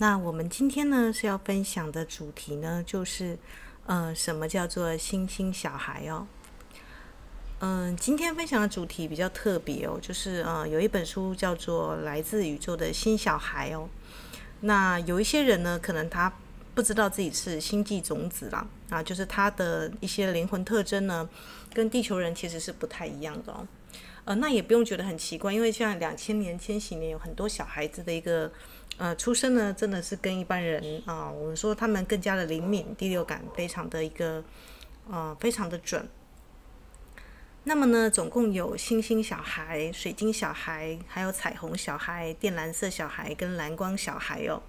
那我们今天呢是要分享的主题呢，就是呃，什么叫做星星小孩哦？嗯、今天分享的主题比较特别哦，就是呃，有一本书叫做《来自宇宙的新小孩》哦。那有一些人呢，可能他不知道自己是星际种子啦，啊，就是他的一些灵魂特征呢，跟地球人其实是不太一样的哦。呃，那也不用觉得很奇怪，因为像两千年、千禧年有很多小孩子的一个呃出生呢，真的是跟一般人啊、我们说他们更加的灵敏，第六感非常的一个呃非常的准。那么呢，总共有星星小孩、水晶小孩，还有彩虹小孩、靛蓝色小孩跟蓝光小孩哦。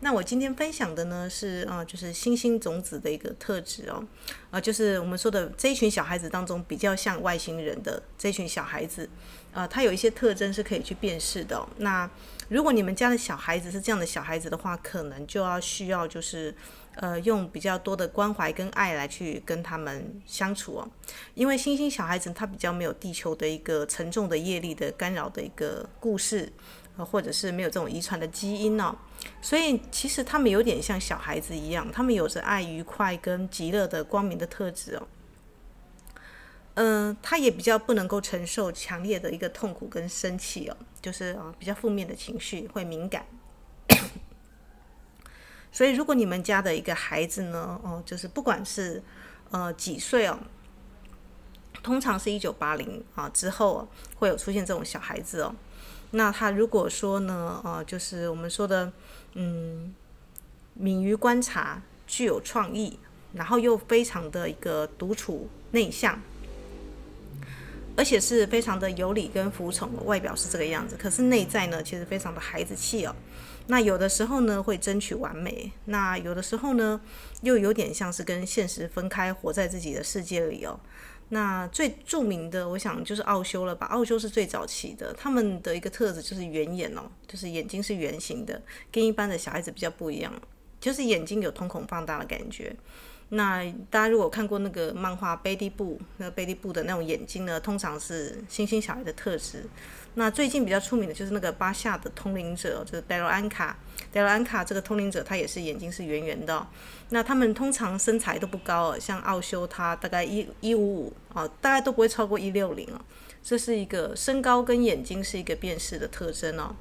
那我今天分享的呢是啊、就是星星种子的一个特质哦，啊、就是我们说的这一群小孩子当中比较像外星人的这一群小孩子，啊、呃，他有一些特征是可以去辨识的、那如果你们家的小孩子是这样的小孩子的话，可能就要需要就是呃用比较多的关怀跟爱来去跟他们相处哦，因为星星小孩子他比较没有地球的一个沉重的业力的干扰的一个故事。或者是没有这种遗传的基因哦，所以其实他们有点像小孩子一样，他们有着爱、愉快跟极乐的光明的特质哦。嗯、他也比较不能够承受强烈的一个痛苦跟生气哦，就是啊比较负面的情绪会敏感。所以如果你们家的一个孩子呢，哦，就是不管是呃几岁哦，通常是一九八零啊之后会有出现这种小孩子哦。那他如果说呢，呃，就是我们说的，嗯，敏于观察，具有创意，然后又非常的一个独处内向，而且是非常的有礼跟服从，外表是这个样子，可是内在呢，其实非常的孩子气哦。那有的时候呢，会争取完美，那有的时候呢，又有点像是跟现实分开，活在自己的世界里哦。那最著名的，我想就是奥修了吧？奥修是最早期的，他们的一个特质就是圆眼哦，就是眼睛是圆形的，跟一般的小孩子比较不一样，就是眼睛有瞳孔放大的感觉。那大家如果看过那个漫画《贝蒂布》，那贝蒂布的那种眼睛呢，通常是星星小孩的特质。那最近比较出名的就是那个巴夏的通灵者，就是戴罗安卡。戴罗安卡这个通灵者，他也是眼睛是圆圆的。那他们通常身材都不高哦，像奥修他大概一一五五啊，大概都不会超过一六零哦。这是一个身高跟眼睛是一个辨识的特征哦。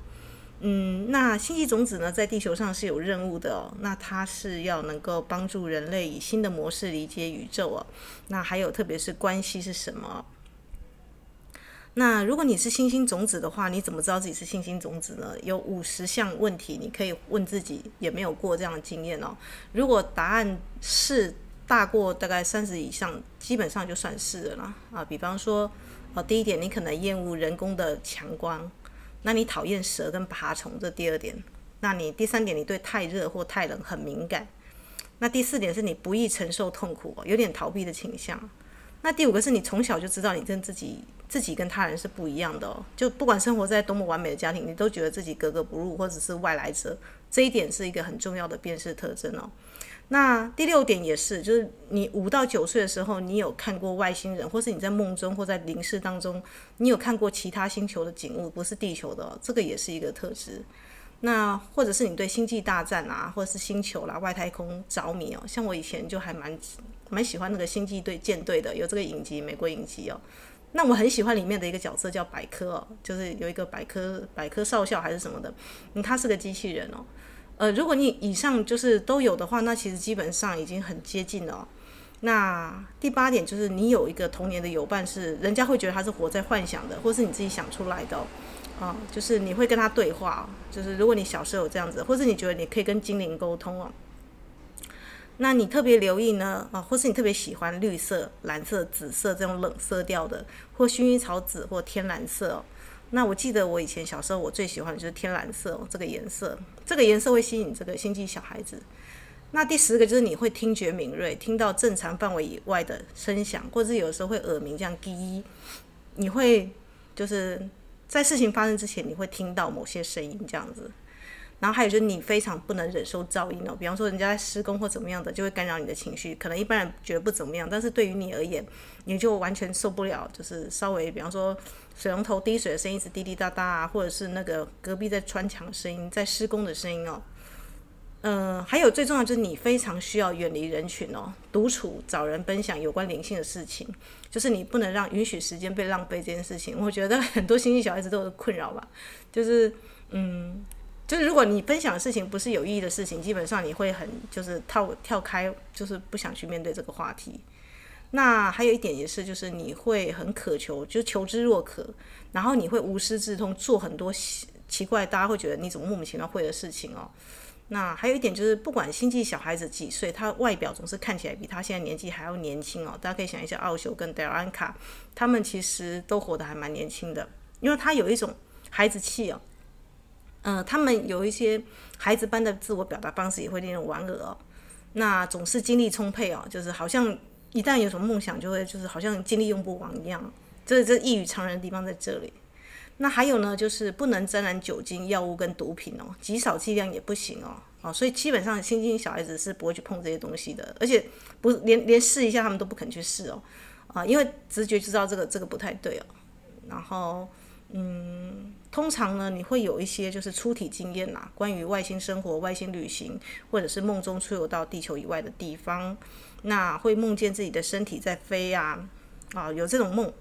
嗯，那星际种子呢，在地球上是有任务的哦。那它是要能够帮助人类以新的模式理解宇宙哦。那还有，特别是关系是什么？那如果你是星星种子的话，你怎么知道自己是星星种子呢？有五十项问题，你可以问自己，也没有过这样的经验哦。如果答案是大过大概三十以上，基本上就算是了。啊，比方说，呃，第一点，你可能厌恶人工的强光。那你讨厌蛇跟爬虫，这第二点。那你第三点，你对太热或太冷很敏感。那第四点是你不易承受痛苦，有点逃避的倾向。那第五个是你从小就知道你跟自己自己跟他人是不一样的哦，就不管生活在多么完美的家庭，你都觉得自己格格不入或者是外来者。这一点是一个很重要的辨识特征哦。那第六点也是，就是你五到九岁的时候，你有看过外星人，或是你在梦中或在灵视当中，你有看过其他星球的景物，不是地球的，这个也是一个特质。那或者是你对星际大战啊，或者是星球啦、外太空着迷哦，像我以前就还蛮蛮喜欢那个星际队舰队的，有这个影集，美国影集哦。那我很喜欢里面的一个角色叫百科哦，就是有一个百科百科少校还是什么的，嗯，他是个机器人哦。呃，如果你以上就是都有的话，那其实基本上已经很接近了。那第八点就是你有一个童年的友伴，是人家会觉得他是活在幻想的，或是你自己想出来的哦。啊，就是你会跟他对话，就是如果你小时候有这样子，或是你觉得你可以跟精灵沟通哦。那你特别留意呢，啊，或是你特别喜欢绿色、蓝色、紫色这种冷色调的，或薰衣草紫或天蓝色哦。那我记得我以前小时候，我最喜欢的就是天蓝色哦，这个颜色，这个颜色会吸引这个星际小孩子。那第十个就是你会听觉敏锐，听到正常范围以外的声响，或者有时候会耳鸣这样滴，你会就是在事情发生之前，你会听到某些声音这样子。然后还有就是你非常不能忍受噪音哦，比方说人家在施工或怎么样的，就会干扰你的情绪。可能一般人觉得不怎么样，但是对于你而言，你就完全受不了。就是稍微比方说水龙头滴水的声音是滴滴答答啊，或者是那个隔壁在穿墙的声音，在施工的声音哦。嗯、还有最重要就是你非常需要远离人群哦，独处找人分享有关灵性的事情，就是你不能让允许时间被浪费这件事情。我觉得很多星星小孩子都有困扰吧，就是嗯，就是如果你分享的事情不是有意义的事情，基本上你会很就是跳跳开，就是不想去面对这个话题。那还有一点也是，就是你会很渴求，就求知若渴，然后你会无师自通做很多奇怪，大家会觉得你怎么莫名其妙会的事情哦。那还有一点就是，不管星际小孩子几岁，他外表总是看起来比他现在年纪还要年轻哦。大家可以想一下，奥修跟德尔安卡，他们其实都活得还蛮年轻的，因为他有一种孩子气哦。嗯、他们有一些孩子般的自我表达方式，也会令人莞尔哦。那总是精力充沛哦，就是好像一旦有什么梦想，就会就是好像精力用不完一样。这这异于常人的地方在这里。那还有呢，就是不能沾染酒精、药物跟毒品哦，极少剂量也不行哦。哦，所以基本上星星小孩子是不会去碰这些东西的，而且不连连试一下他们都不肯去试哦。啊，因为直觉知道这个这个不太对哦。然后，嗯，通常呢，你会有一些就是出体经验啦，关于外星生活、外星旅行，或者是梦中出游到地球以外的地方，那会梦见自己的身体在飞呀，啊，有这种梦。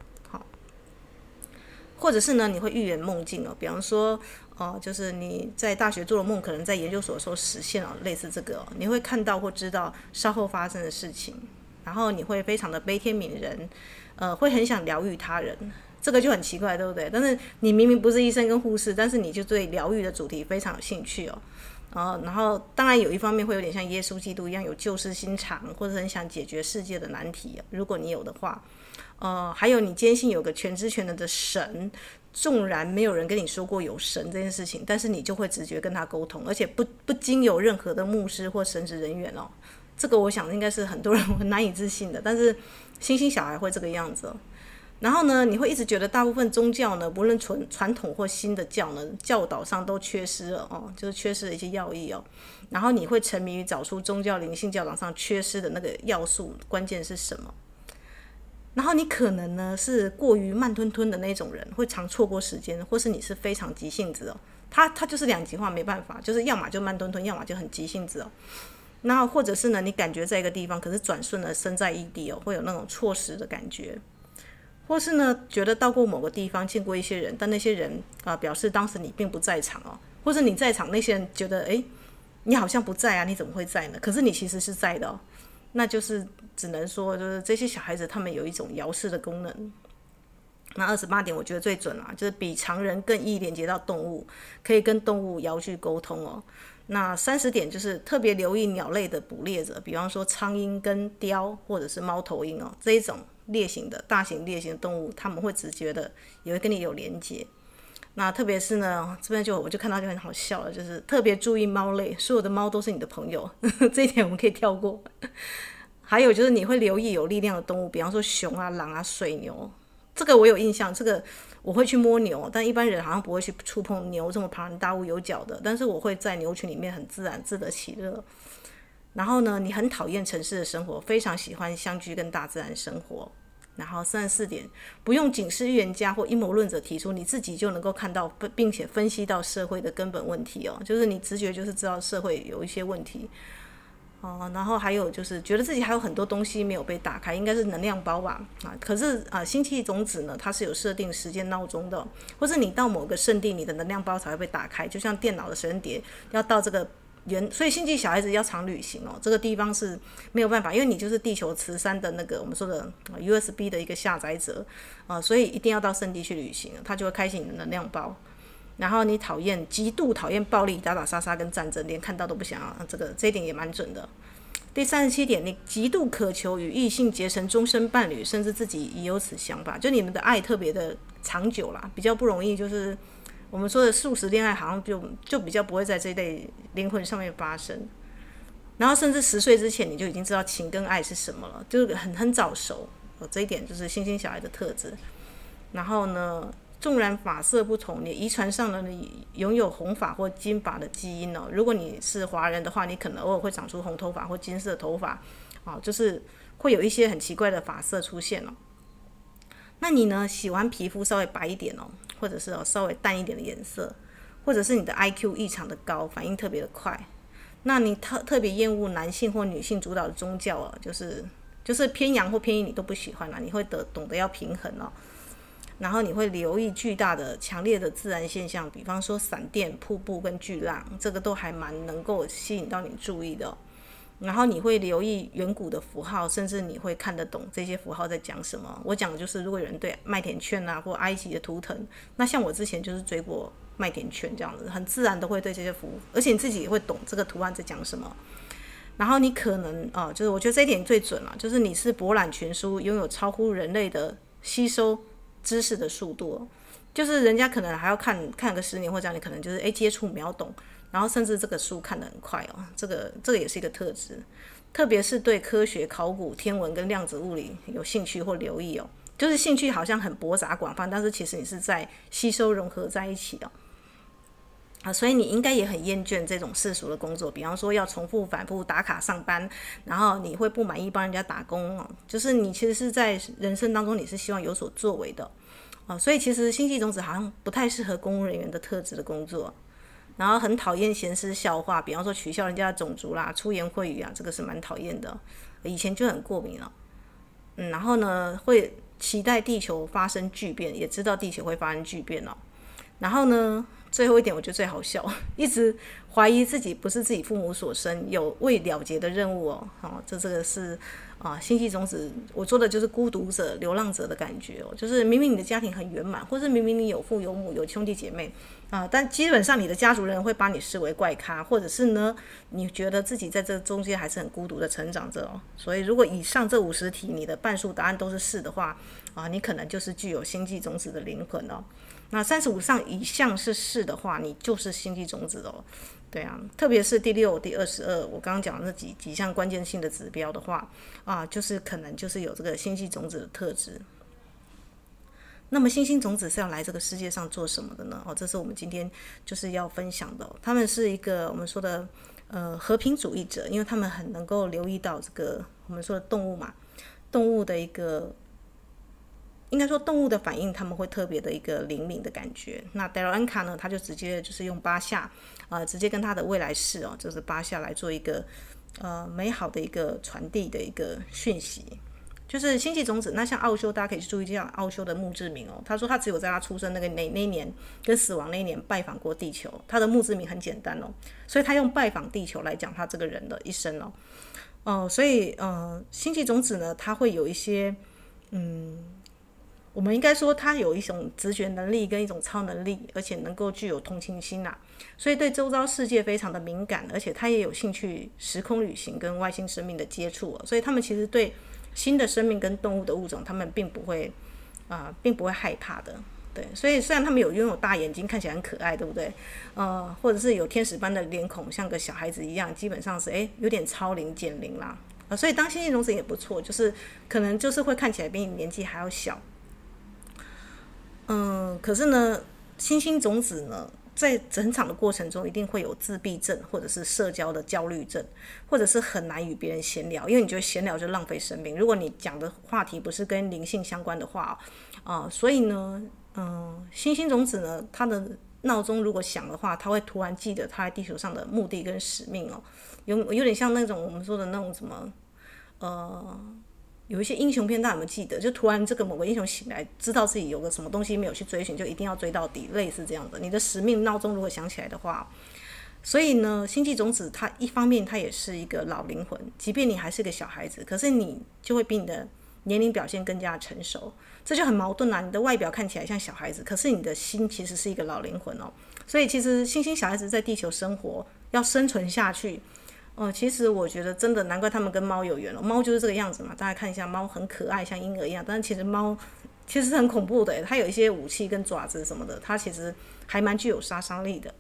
或者是呢，你会预言梦境哦，比方说，哦、呃，就是你在大学做的梦，可能在研究所的时候实现了，类似这个、哦，你会看到或知道稍后发生的事情，然后你会非常的悲天悯人，呃，会很想疗愈他人，这个就很奇怪，对不对？但是你明明不是医生跟护士，但是你就对疗愈的主题非常有兴趣哦，然后，然后当然有一方面会有点像耶稣基督一样有救世心肠，或者很想解决世界的难题、如果你有的话。呃，还有你坚信有个全知全能的神，纵然没有人跟你说过有神这件事情，但是你就会直觉跟他沟通，而且不不经有任何的牧师或神职人员哦。这个我想应该是很多人 难以置信的，但是星星小孩会这个样子。然后呢，你会一直觉得大部分宗教呢，不论传传统或新的教呢，教导上都缺失了哦，就是缺失了一些要义哦。然后你会沉迷于找出宗教灵性教导上缺失的那个要素，关键是什么？然后你可能呢是过于慢吞吞的那种人，会常错过时间，或是你是非常急性子哦。他他就是两极化，没办法，就是要么就慢吞吞，要么就很急性子哦。然后或者是呢，你感觉在一个地方，可是转瞬呢身在异地哦，会有那种错时的感觉。或是呢，觉得到过某个地方，见过一些人，但那些人啊、表示当时你并不在场哦，或是你在场，那些人觉得诶，你好像不在啊，你怎么会在呢？可是你其实是在的哦。那就是只能说，就是这些小孩子他们有一种遥视的功能。那二十八点我觉得最准啊，就是比常人更易连接到动物，可以跟动物遥距沟通哦。那三十点就是特别留意鸟类的捕猎者，比方说苍蝇跟雕或者是猫头鹰哦，这一种猎型的大型猎型的动物，他们会直觉的也会跟你有连接。那特别是呢，这边就我就看到就很好笑了，就是特别注意猫类，所有的猫都是你的朋友，这一点我们可以跳过。还有就是你会留意有力量的动物，比方说熊啊、狼啊、水牛，这个我有印象，这个我会去摸牛，但一般人好像不会去触碰牛这么庞然大物有角的，但是我会在牛群里面很自然自得其乐。然后呢，你很讨厌城市的生活，非常喜欢乡居跟大自然生活。然后三十四点，不用警示预言家或阴谋论者提出，你自己就能够看到并且分析到社会的根本问题哦，就是你直觉就是知道社会有一些问题哦。然后还有就是觉得自己还有很多东西没有被打开，应该是能量包吧啊。可是啊，星期一种子呢，它是有设定时间闹钟的，或是你到某个圣地，你的能量包才会被打开，就像电脑的随身碟要到这个。原所以星际小孩子要常旅行哦，这个地方是没有办法，因为你就是地球磁山的那个我们说的 USB 的一个下载者啊，所以一定要到圣地去旅行，他就会开启你的能量包。然后你讨厌极度讨厌暴力、打打杀杀跟战争，连看到都不想要，这个这一点也蛮准的。第三十七点，你极度渴求与异性结成终身伴侣，甚至自己已有此想法，就你们的爱特别的长久啦，比较不容易就是。我们说的素食恋爱好像就就比较不会在这一类灵魂上面发生，然后甚至十岁之前你就已经知道情跟爱是什么了，就是很很早熟，哦，这一点就是星星小孩的特质。然后呢，纵然发色不同，你遗传上了你拥有红发或金发的基因哦。如果你是华人的话，你可能偶尔会长出红头发或金色头发，啊，就是会有一些很奇怪的发色出现哦。那你呢？喜欢皮肤稍微白一点哦，或者是哦稍微淡一点的颜色，或者是你的 IQ 异常的高，反应特别的快。那你特特别厌恶男性或女性主导的宗教哦，就是就是偏阳或偏阴你都不喜欢啦，你会得懂得要平衡哦。然后你会留意巨大的、强烈的自然现象，比方说闪电、瀑布跟巨浪，这个都还蛮能够吸引到你注意的。然后你会留意远古的符号，甚至你会看得懂这些符号在讲什么。我讲的就是，如果有人对麦田圈啊或埃及的图腾，那像我之前就是追过麦田圈这样子，很自然都会对这些符，而且你自己也会懂这个图案在讲什么。然后你可能啊，就是我觉得这一点最准了，就是你是博览群书，拥有超乎人类的吸收知识的速度，就是人家可能还要看看个十年或者这样，你可能就是诶接触秒懂。然后甚至这个书看得很快哦，这个这个也是一个特质，特别是对科学、考古、天文跟量子物理有兴趣或留意哦，就是兴趣好像很博杂广泛，但是其实你是在吸收融合在一起的啊，所以你应该也很厌倦这种世俗的工作，比方说要重复反复打卡上班，然后你会不满意帮人家打工哦，就是你其实是在人生当中你是希望有所作为的啊，所以其实星际种子好像不太适合公务人员的特质的工作。然后很讨厌闲事笑话，比方说取笑人家的种族啦、出言秽语啊，这个是蛮讨厌的。以前就很过敏了，嗯，然后呢，会期待地球发生巨变，也知道地球会发生巨变哦。然后呢，最后一点我觉得最好笑，一直怀疑自己不是自己父母所生，有未了结的任务哦。好，这这个是。啊，星际种子，我说的就是孤独者、流浪者的感觉哦，就是明明你的家庭很圆满，或是明明你有父有母、有兄弟姐妹啊，但基本上你的家族人会把你视为怪咖，或者是呢，你觉得自己在这中间还是很孤独的成长着哦。所以，如果以上这五十题你的半数答案都是是的话，啊，你可能就是具有星际种子的灵魂哦。那三十五上以上是是的话，你就是星际种子哦。对啊，特别是第六、第二十二，我刚刚讲的那几几项关键性的指标的话，啊，就是可能就是有这个星际种子的特质。那么星星种子是要来这个世界上做什么的呢？哦，这是我们今天就是要分享的。他们是一个我们说的呃和平主义者，因为他们很能够留意到这个我们说的动物嘛，动物的一个。应该说，动物的反应他们会特别的一个灵敏的感觉。那戴尔安卡呢，他就直接就是用巴夏，呃，直接跟他的未来式哦，就是巴夏来做一个呃美好的一个传递的一个讯息，就是星际种子。那像奥修，大家可以去注意一下奥修的墓志铭哦。他说他只有在他出生那个那那一年跟死亡那一年拜访过地球。他的墓志铭很简单哦，所以他用拜访地球来讲他这个人的一生哦。哦、所以呃，星际种子呢，他会有一些嗯。我们应该说，他有一种直觉能力跟一种超能力，而且能够具有同情心呐、所以对周遭世界非常的敏感，而且他也有兴趣时空旅行跟外星生命的接触，所以他们其实对新的生命跟动物的物种，他们并不会啊、并不会害怕的。对，所以虽然他们有拥有大眼睛，看起来很可爱，对不对？呃，或者是有天使般的脸孔，像个小孩子一样，基本上是诶有点超龄减龄啦啊、所以当星际种子也不错，就是可能就是会看起来比你年纪还要小。嗯，可是呢，星星种子呢，在整场的过程中，一定会有自闭症，或者是社交的焦虑症，或者是很难与别人闲聊，因为你觉得闲聊就浪费生命。如果你讲的话题不是跟灵性相关的话，啊、所以呢，嗯，星星种子呢，它的闹钟如果响的话，它会突然记得它在地球上的目的跟使命哦，有有点像那种我们说的那种什么，呃。有一些英雄片，大家有没有记得？就突然这个某个英雄醒来，知道自己有个什么东西没有去追寻，就一定要追到底，类似这样的。你的使命闹钟如果响起来的话，所以呢，星际种子它一方面它也是一个老灵魂，即便你还是个小孩子，可是你就会比你的年龄表现更加成熟，这就很矛盾啊！你的外表看起来像小孩子，可是你的心其实是一个老灵魂哦。所以其实星星小孩子在地球生活要生存下去。哦，其实我觉得真的难怪他们跟猫有缘了。猫就是这个样子嘛，大家看一下，猫很可爱，像婴儿一样。但是其实猫其实很恐怖的，它有一些武器跟爪子什么的，它其实还蛮具有杀伤力的。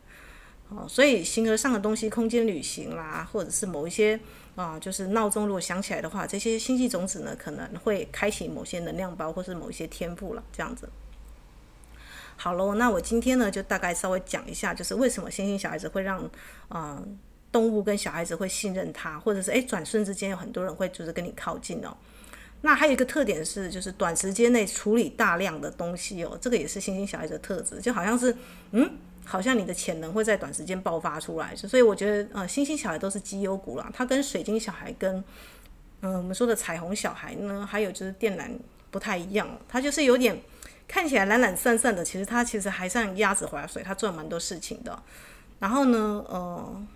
哦，所以形而上的东西，空间旅行啦，或者是某一些啊，就是闹钟如果响起来的话，这些星际种子呢可能会开启某些能量包，或是某一些天赋了，这样子。好喽，那我今天呢就大概稍微讲一下，就是为什么星星小孩子会让嗯动物跟小孩子会信任他，或者是诶转瞬之间有很多人会就是跟你靠近哦。那还有一个特点是，就是短时间内处理大量的东西哦，这个也是星星小孩子的特质，就好像是嗯。好像你的潜能会在短时间爆发出来，所以我觉得，呃，星星小孩都是绩优股啦。它跟水晶小孩跟，嗯、我们说的彩虹小孩呢，还有就是电缆不太一样，它就是有点看起来懒懒散散的，其实它其实还像鸭子划水，它做了蛮多事情的。然后呢，呃，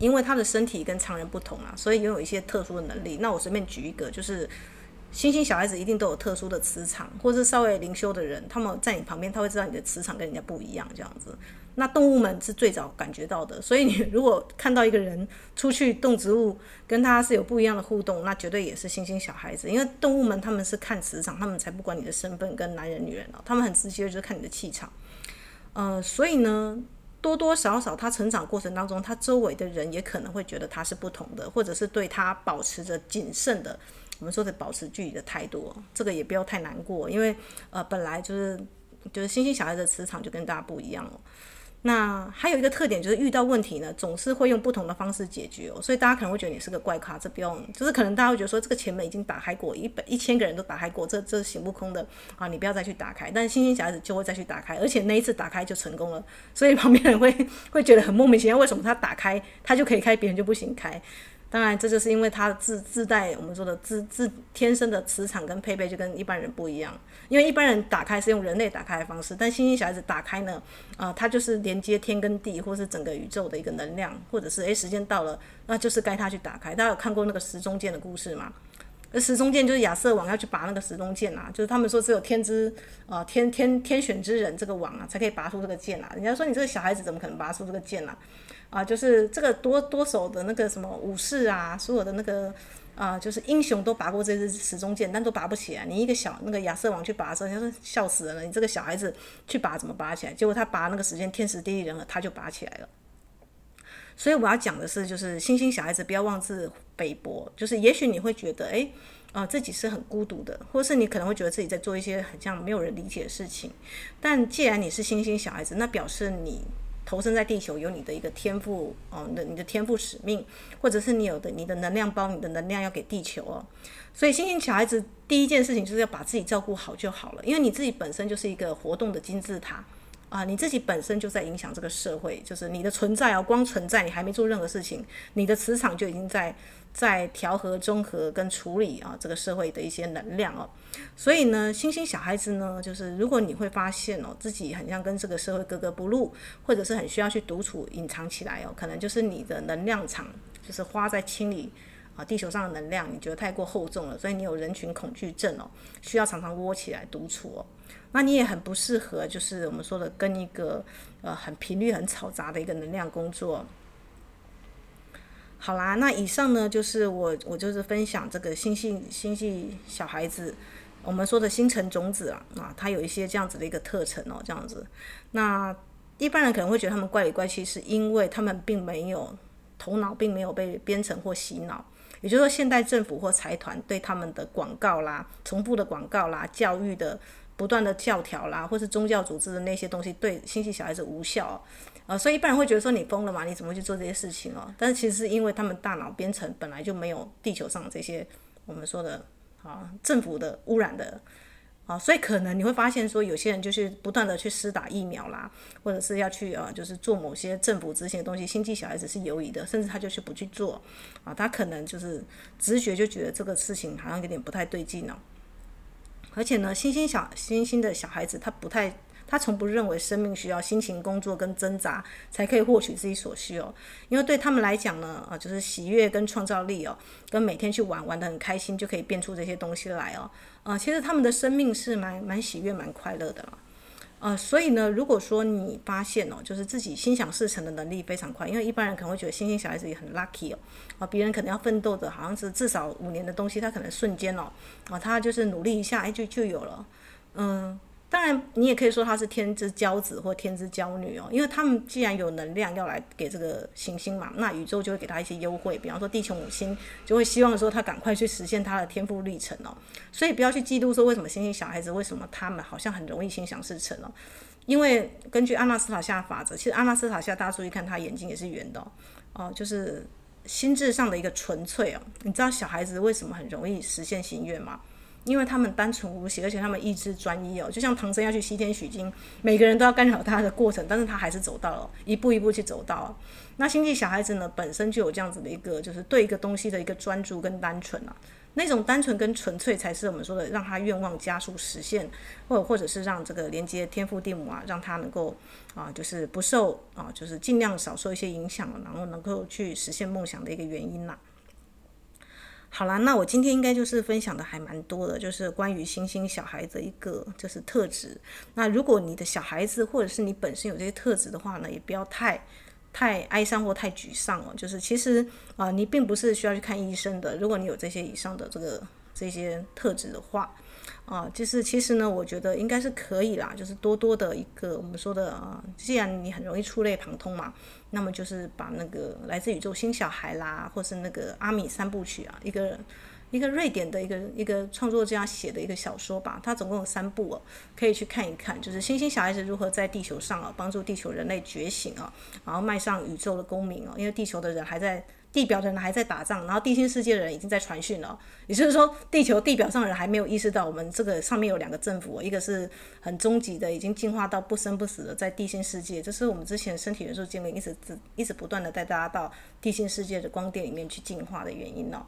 因为他的身体跟常人不同啊，所以拥有一些特殊的能力。那我随便举一个，就是。星星小孩子一定都有特殊的磁场，或是稍微灵修的人，他们在你旁边，他会知道你的磁场跟人家不一样，这样子。那动物们是最早感觉到的，所以你如果看到一个人出去动植物，跟他是有不一样的互动，那绝对也是星星小孩子。因为动物们他们是看磁场，他们才不管你的身份跟男人女人哦，他们很直接就是看你的气场。呃，所以呢，多多少少他成长过程当中，他周围的人也可能会觉得他是不同的，或者是对他保持着谨慎的。我们说的保持距离的态度，这个也不要太难过，因为呃本来就是就是星星小孩的磁场就跟大家不一样了。那还有一个特点就是遇到问题呢，总是会用不同的方式解决，所以大家可能会觉得你是个怪咖，这不用，就是可能大家会觉得说这个前门已经打开过，一百一千个人都打开过，这这是行不通的啊，你不要再去打开。但是星星小孩子就会再去打开，而且那一次打开就成功了，所以旁边人会会觉得很莫名其妙，为什么他打开他就可以开，别人就不行开？当然，这就是因为它自自带我们说的自自天生的磁场跟配备就跟一般人不一样。因为一般人打开是用人类打开的方式，但星星小孩子打开呢，啊、呃，它就是连接天跟地，或是整个宇宙的一个能量，或者是诶时间到了，那就是该他去打开。大家有看过那个时钟剑的故事吗？那时钟剑就是亚瑟王要去拔那个时钟剑啊，就是他们说只有天之啊天天天选之人这个王啊，才可以拔出这个剑啊。人家说你这个小孩子怎么可能拔出这个剑啊？啊，就是这个多多手的那个什么武士啊，所有的那个啊，就是英雄都拔过这支时钟剑，但都拔不起来。你一个小那个亚瑟王去拔的时候，人家说笑死人了。你这个小孩子去拔怎么拔起来？结果他拔那个时间天时地利人和，他就拔起来了。所以我要讲的是，就是星星小孩子不要妄自菲薄。就是也许你会觉得，哎，啊，自己是很孤独的，或是你可能会觉得自己在做一些很像没有人理解的事情。但既然你是星星小孩子，那表示你。投身在地球有你的一个天赋哦，你的你的天赋使命，或者是你有的你的能量包，你的能量要给地球哦。所以星星小孩子第一件事情就是要把自己照顾好就好了，因为你自己本身就是一个活动的金字塔啊，你自己本身就在影响这个社会，就是你的存在哦，光存在你还没做任何事情，你的磁场就已经在。在调和、综合跟处理啊，这个社会的一些能量哦，所以呢，星星小孩子呢，就是如果你会发现哦，自己很像跟这个社会格格不入，或者是很需要去独处、隐藏起来哦，可能就是你的能量场就是花在清理啊地球上的能量，你觉得太过厚重了，所以你有人群恐惧症哦，需要常常窝起来独处哦，那你也很不适合，就是我们说的跟一个呃很频率很嘈杂的一个能量工作。好啦，那以上呢就是我我就是分享这个星系星系小孩子，我们说的星辰种子啊啊，它有一些这样子的一个特征哦，这样子。那一般人可能会觉得他们怪里怪气，是因为他们并没有头脑，并没有被编程或洗脑。也就是说，现代政府或财团对他们的广告啦、重复的广告啦、教育的不断的教条啦，或是宗教组织的那些东西，对星系小孩子无效。呃，所以一般人会觉得说你疯了嘛？你怎么去做这些事情哦？但是其实是因为他们大脑编程本来就没有地球上这些我们说的啊政府的污染的啊，所以可能你会发现说有些人就是不断的去施打疫苗啦，或者是要去啊就是做某些政府执行的东西，星际小孩子是犹疑的，甚至他就是不去做啊，他可能就是直觉就觉得这个事情好像有点不太对劲哦。而且呢，星星小星星的小孩子他不太。他从不认为生命需要辛勤工作跟挣扎才可以获取自己所需哦，因为对他们来讲呢，啊，就是喜悦跟创造力哦，跟每天去玩玩得很开心就可以变出这些东西来哦，啊，其实他们的生命是蛮蛮喜悦、蛮快乐的了，呃，所以呢，如果说你发现哦，就是自己心想事成的能力非常快，因为一般人可能会觉得星星小孩子也很 lucky 哦，啊，别人可能要奋斗的好像是至少五年的东西，他可能瞬间哦，啊，他就是努力一下，哎，就就有了，嗯。当然，你也可以说他是天之骄子或天之骄女哦，因为他们既然有能量要来给这个行星嘛，那宇宙就会给他一些优惠。比方说，地球母亲就会希望说他赶快去实现他的天赋历程哦。所以不要去嫉妒说为什么星星小孩子为什么他们好像很容易心想事成哦。因为根据阿纳斯塔夏法则，其实阿纳斯塔夏大家注意看，他眼睛也是圆的，哦，就是心智上的一个纯粹哦。你知道小孩子为什么很容易实现心愿吗？因为他们单纯无邪，而且他们意志专一哦，就像唐僧要去西天取经，每个人都要干扰他的过程，但是他还是走到了，一步一步去走到。那星际小孩子呢，本身就有这样子的一个，就是对一个东西的一个专注跟单纯啊，那种单纯跟纯粹才是我们说的让他愿望加速实现，或者或者是让这个连接天父地母啊，让他能够啊，就是不受啊，就是尽量少受一些影响，然后能够去实现梦想的一个原因呐、好啦，那我今天应该就是分享的还蛮多的，就是关于星星小孩的一个就是特质。那如果你的小孩子或者是你本身有这些特质的话呢，也不要太太哀伤或太沮丧哦。就是其实啊、你并不是需要去看医生的。如果你有这些以上的这个这些特质的话。啊，就是其实呢，我觉得应该是可以啦，就是多多的一个我们说的啊，既然你很容易触类旁通嘛，那么就是把那个来自宇宙星小孩啦，或是那个阿米三部曲啊，一个一个瑞典的一个一个创作家写的一个小说吧，它总共有三部哦，可以去看一看，就是星星小孩子如何在地球上啊，帮助地球人类觉醒啊，然后迈上宇宙的公民哦，因为地球的人还在。地表的人还在打仗，然后地心世界的人已经在传讯了。也就是说，地球地表上的人还没有意识到，我们这个上面有两个政府，一个是很终极的，已经进化到不生不死的，在地心世界。这是我们之前身体元素精灵一直一直不断的带大家到地心世界的光电里面去进化的原因哦。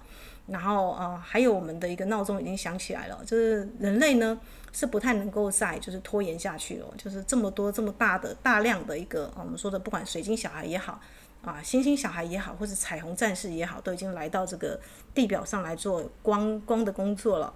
然后呃，还有我们的一个闹钟已经响起来了，就是人类呢 是不太能够再就是拖延下去了，就是这么多这么大的大量的一个我们说的，不管水晶小孩也好。啊，星星小孩也好，或是彩虹战士也好，都已经来到这个地表上来做光光的工作了。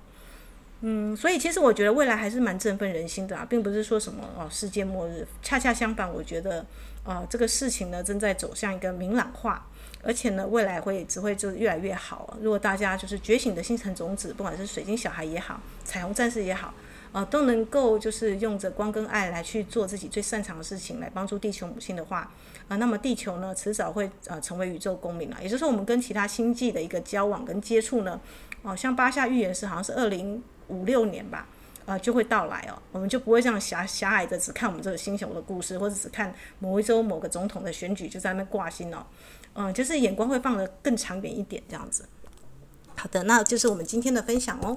嗯，所以其实我觉得未来还是蛮振奋人心的啊，并不是说什么哦世界末日，恰恰相反，我觉得啊这个事情呢正在走向一个明朗化，而且呢未来会只会就越来越好。如果大家就是觉醒的星辰种子，不管是水晶小孩也好，彩虹战士也好。啊，都能够就是用着光跟爱来去做自己最擅长的事情，来帮助地球母亲的话，啊，那么地球呢，迟早会呃成为宇宙公民了。也就是说，我们跟其他星际的一个交往跟接触呢，哦、像巴夏预言是好像是二零五六年吧，啊，就会到来哦，我们就不会这样狭狭隘的只看我们这个星球的故事，或者只看某一周某个总统的选举就在那边挂心哦，嗯、就是眼光会放得更长远一点这样子。好的，那就是我们今天的分享哦。